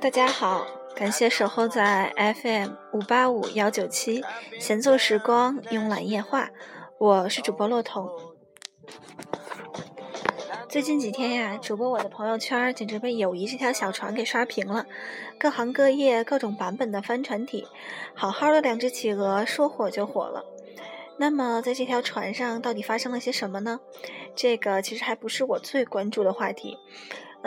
大家好，感谢守候在 FM 五八五幺九七，闲坐时光，慵懒夜话，我是主播洛彤。最近几天呀，主播我的朋友圈简直被友谊这条小船给刷屏了，各行各业、各种版本的帆船体，好好的两只企鹅说火就火了。那么在这条船上到底发生了些什么呢？这个其实还不是我最关注的话题。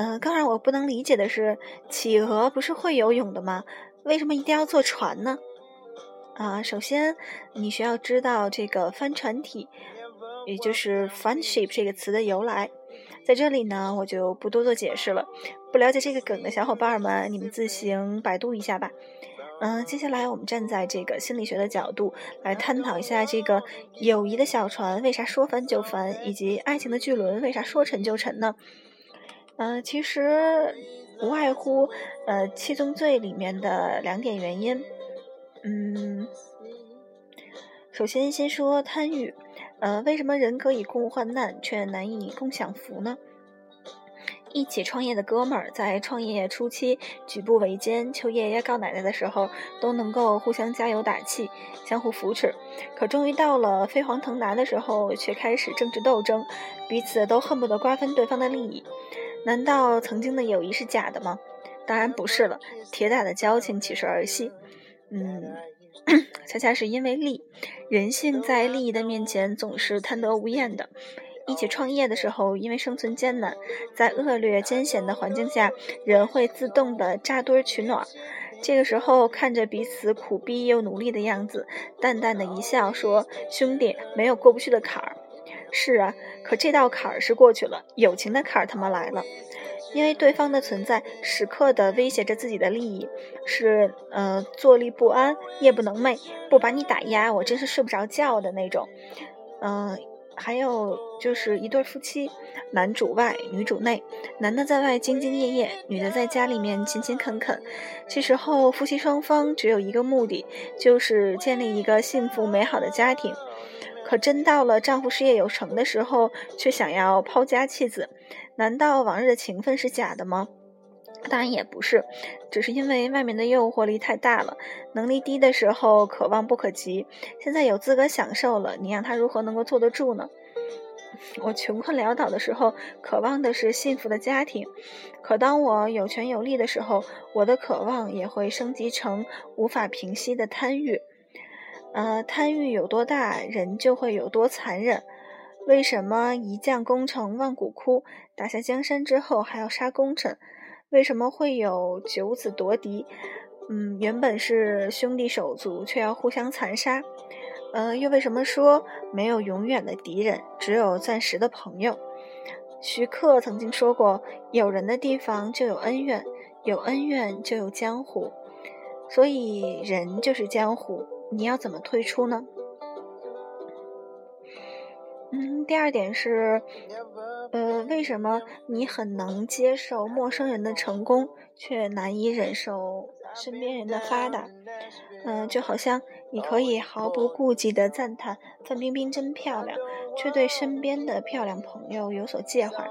嗯，更让我不能理解的是，企鹅不是会游泳的吗？为什么一定要坐船呢？啊，首先你需要知道这个帆船体，也就是 “friendship” 这个词的由来。在这里呢，我就不多做解释了。不了解这个梗的小伙伴们，你们自行百度一下吧。嗯，接下来我们站在这个心理学的角度来探讨一下这个友谊的小船为啥说翻就翻，以及爱情的巨轮为啥说沉就沉呢？嗯，其实无外乎呃七宗罪里面的两点原因。嗯，首先先说贪欲，呃，为什么人可以共患难却难以共享福呢？一起创业的哥们儿在创业初期举步维艰、求爷爷告奶奶的时候，都能够互相加油打气、相互扶持。可终于到了飞黄腾达的时候，却开始政治斗争，彼此都恨不得瓜分对方的利益。难道曾经的友谊是假的吗？当然不是了，铁打的交情岂是儿戏？嗯，恰恰是因为利，人性在利益的面前总是贪得无厌的。一起创业的时候，因为生存艰难，在恶劣艰险的环境下，人会自动的扎堆取暖。这个时候，看着彼此苦逼又努力的样子，淡淡的一笑，说：“兄弟，没有过不去的坎儿。”是啊，可这道坎儿是过去了，友情的坎儿他妈来了，因为对方的存在时刻的威胁着自己的利益，是呃坐立不安、夜不能寐，不把你打压，我真是睡不着觉的那种。嗯，还有就是一对夫妻，男主外，女主内，男的在外兢兢业业，女的在家里面勤勤恳恳。这时候夫妻双方只有一个目的，就是建立一个幸福美好的家庭。可真到了丈夫事业有成的时候，却想要抛家弃子，难道往日的情分是假的吗？当然也不是，只是因为外面的诱惑力太大了，能力低的时候可望不可及，现在有资格享受了，你让他如何能够坐得住呢？我穷困潦倒的时候，渴望的是幸福的家庭，可当我有权有力的时候，我的渴望也会升级成无法平息的贪欲。呃，贪欲有多大，人就会有多残忍。为什么一将功成万骨枯，打下江山之后还要杀功臣？为什么会有九子夺嫡？嗯，原本是兄弟手足，却要互相残杀。呃，又为什么说没有永远的敌人，只有暂时的朋友？徐克曾经说过：“有人的地方就有恩怨，有恩怨就有江湖。”所以，人就是江湖。你要怎么退出呢？嗯，第二点是，呃，为什么你很能接受陌生人的成功，却难以忍受身边人的发达？嗯，就好像你可以毫不顾忌的赞叹范冰冰真漂亮，却对身边的漂亮朋友有所介怀。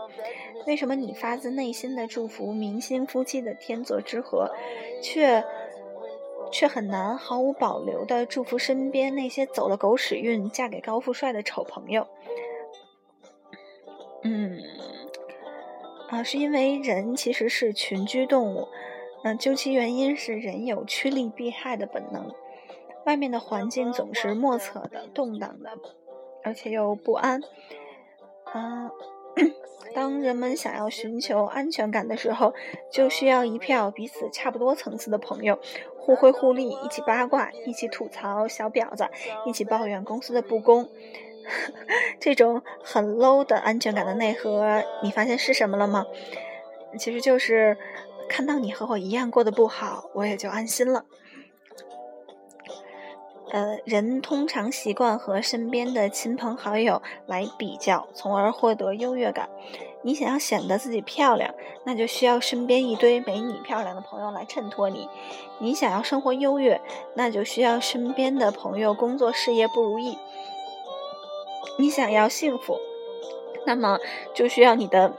为什么你发自内心的祝福明星夫妻的天作之合，却？却很难毫无保留地祝福身边那些走了狗屎运、嫁给高富帅的丑朋友。嗯，啊，是因为人其实是群居动物。嗯，究其原因是人有趋利避害的本能。外面的环境总是莫测的、动荡的，而且又不安。啊。当人们想要寻求安全感的时候，就需要一票彼此差不多层次的朋友，互惠互利，一起八卦，一起吐槽小婊子，一起抱怨公司的不公。这种很 low 的安全感的内核，你发现是什么了吗？其实就是看到你和我一样过得不好，我也就安心了。呃，人通常习惯和身边的亲朋好友来比较，从而获得优越感。你想要显得自己漂亮，那就需要身边一堆没你漂亮的朋友来衬托你；你想要生活优越，那就需要身边的朋友工作事业不如意；你想要幸福，那么就需要你的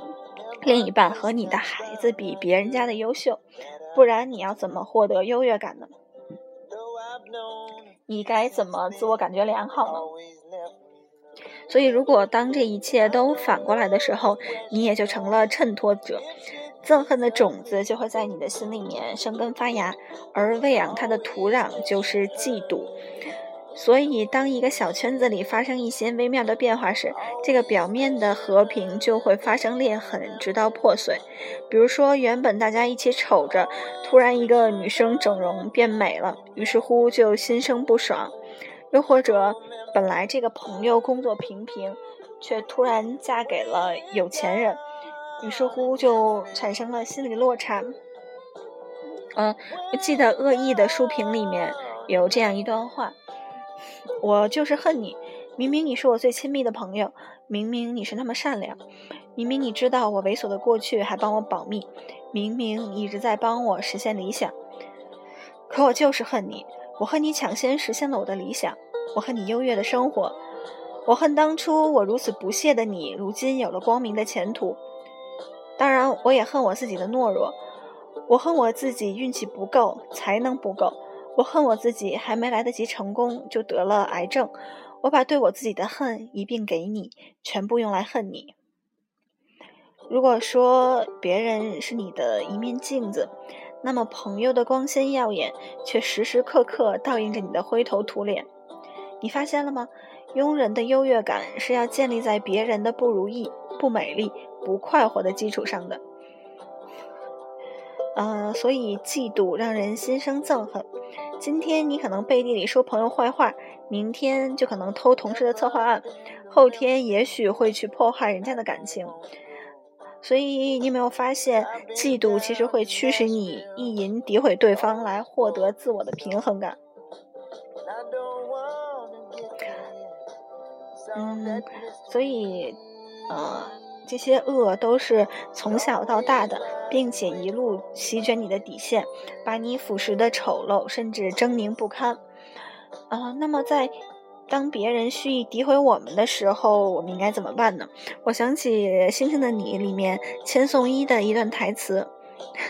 另一半和你的孩子比别人家的优秀，不然你要怎么获得优越感呢？你该怎么自我感觉良好呢？所以，如果当这一切都反过来的时候，你也就成了衬托者，憎恨的种子就会在你的心里面生根发芽，而喂养它的土壤就是嫉妒。所以，当一个小圈子里发生一些微妙的变化时，这个表面的和平就会发生裂痕，直到破碎。比如说，原本大家一起瞅着，突然一个女生整容变美了，于是乎就心生不爽；又或者，本来这个朋友工作平平，却突然嫁给了有钱人，于是乎就产生了心理落差。嗯，我记得恶意的书评里面有这样一段话。我就是恨你，明明你是我最亲密的朋友，明明你是那么善良，明明你知道我猥琐的过去还帮我保密，明明你一直在帮我实现理想，可我就是恨你，我恨你抢先实现了我的理想，我恨你优越的生活，我恨当初我如此不屑的你，如今有了光明的前途。当然，我也恨我自己的懦弱，我恨我自己运气不够，才能不够。我恨我自己，还没来得及成功就得了癌症。我把对我自己的恨一并给你，全部用来恨你。如果说别人是你的一面镜子，那么朋友的光鲜耀眼，却时时刻刻倒映着你的灰头土脸。你发现了吗？庸人的优越感是要建立在别人的不如意、不美丽、不快活的基础上的。呃，所以嫉妒让人心生憎恨。今天你可能背地里说朋友坏话，明天就可能偷同事的策划案，后天也许会去破坏人家的感情。所以你有没有发现，嫉妒其实会驱使你意淫诋毁对方，来获得自我的平衡感。嗯，所以，呃。这些恶都是从小到大的，并且一路席卷你的底线，把你腐蚀的丑陋，甚至狰狞不堪。啊，那么在当别人蓄意诋毁我们的时候，我们应该怎么办呢？我想起《星星的你》里面千颂伊的一段台词：“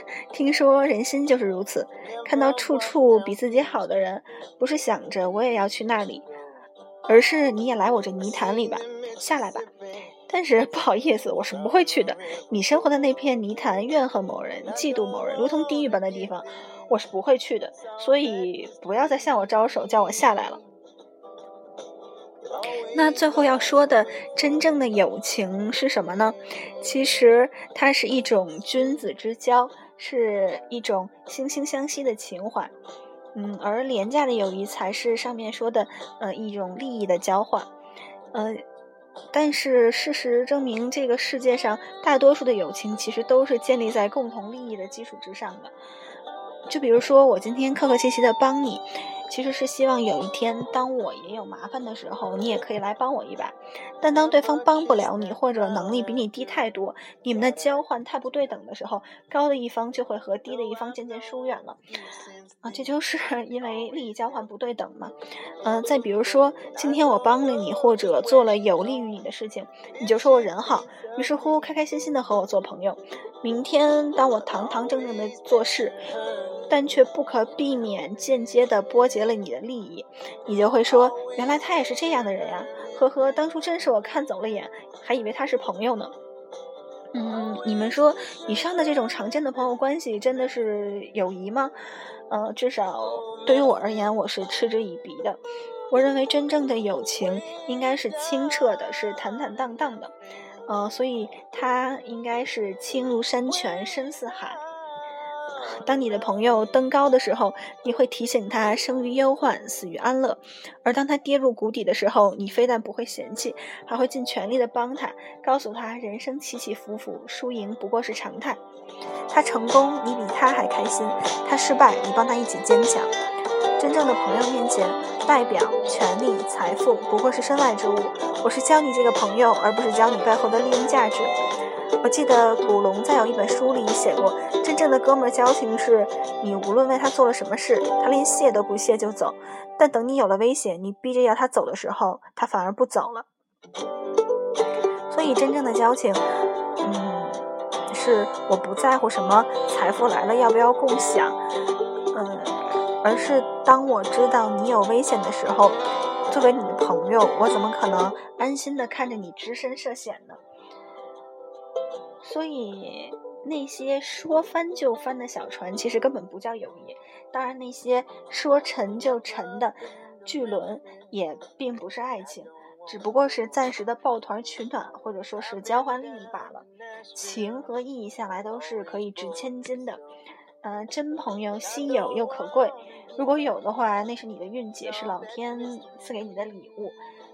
听说人心就是如此，看到处处比自己好的人，不是想着我也要去那里，而是你也来我这泥潭里吧，下来吧。”但是不好意思，我是不会去的。你生活的那片泥潭，怨恨某人，嫉妒某人，如同地狱般的地方，我是不会去的。所以不要再向我招手，叫我下来了。那最后要说的，真正的友情是什么呢？其实它是一种君子之交，是一种惺惺相惜的情怀。嗯，而廉价的友谊才是上面说的，呃，一种利益的交换。呃。但是事实证明，这个世界上大多数的友情其实都是建立在共同利益的基础之上的。就比如说，我今天客客气气的帮你。其实是希望有一天，当我也有麻烦的时候，你也可以来帮我一把。但当对方帮不了你，或者能力比你低太多，你们的交换太不对等的时候，高的一方就会和低的一方渐渐疏远了。啊，这就是因为利益交换不对等嘛。嗯，再比如说，今天我帮了你，或者做了有利于你的事情，你就说我人好，于是乎开开心心的和我做朋友。明天当我堂堂正正的做事。但却不可避免间接的波及了你的利益，你就会说，原来他也是这样的人呀，呵呵，当初真是我看走了眼，还以为他是朋友呢。嗯，你们说以上的这种常见的朋友关系真的是友谊吗？呃，至少对于我而言，我是嗤之以鼻的。我认为真正的友情应该是清澈的，是坦坦荡荡的，呃，所以它应该是清如山泉，深似海。当你的朋友登高的时候，你会提醒他生于忧患，死于安乐；而当他跌入谷底的时候，你非但不会嫌弃，还会尽全力的帮他，告诉他人生起起伏伏，输赢不过是常态。他成功，你比他还开心；他失败，你帮他一起坚强。真正的朋友面前，代表、权力、财富不过是身外之物。我是教你这个朋友，而不是教你背后的利用价值。我记得古龙在有一本书里写过，真正的哥们儿交情是，你无论为他做了什么事，他连谢都不谢就走。但等你有了危险，你逼着要他走的时候，他反而不走了。所以，真正的交情，嗯，是我不在乎什么财富来了要不要共享，而是当我知道你有危险的时候，作为你的朋友，我怎么可能安心的看着你只身涉险呢？所以，那些说翻就翻的小船，其实根本不叫友谊。当然，那些说沉就沉的巨轮，也并不是爱情。只不过是暂时的抱团取暖，或者说是交换利益罢了。情和义向来都是可以值千金的，呃，真朋友稀有又可贵。如果有的话，那是你的运气，是老天赐给你的礼物。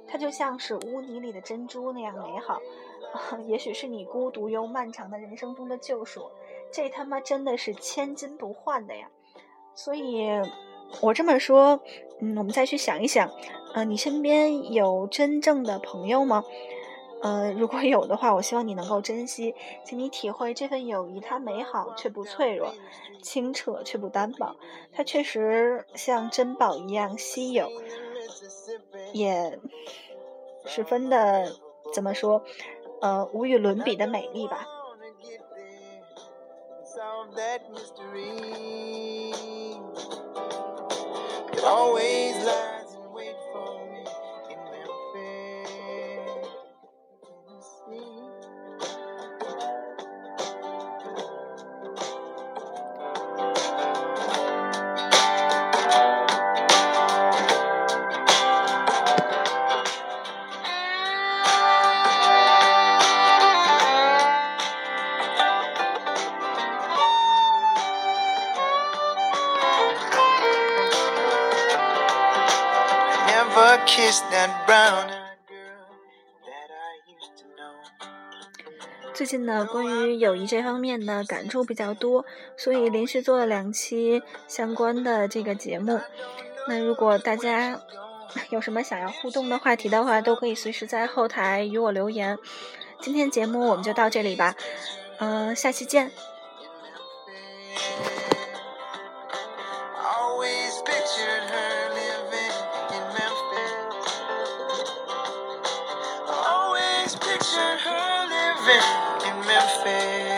它就像是污泥里的珍珠那样美好，也许是你孤独又漫长的人生中的救赎。这他妈真的是千金不换的呀！所以。我这么说，嗯，我们再去想一想，呃，你身边有真正的朋友吗？呃，如果有的话，我希望你能够珍惜，请你体会这份友谊，它美好却不脆弱，清澈却不单薄，它确实像珍宝一样稀有，也十分的怎么说，呃，无与伦比的美丽吧。最近呢，关于友谊这方面呢，感触比较多，所以连续做了两期相关的这个节目。那如果大家 有什么想要互动的话题的话，都可以随时在后台与我留言。今天节目我们就到这里吧，嗯，下期见。fé.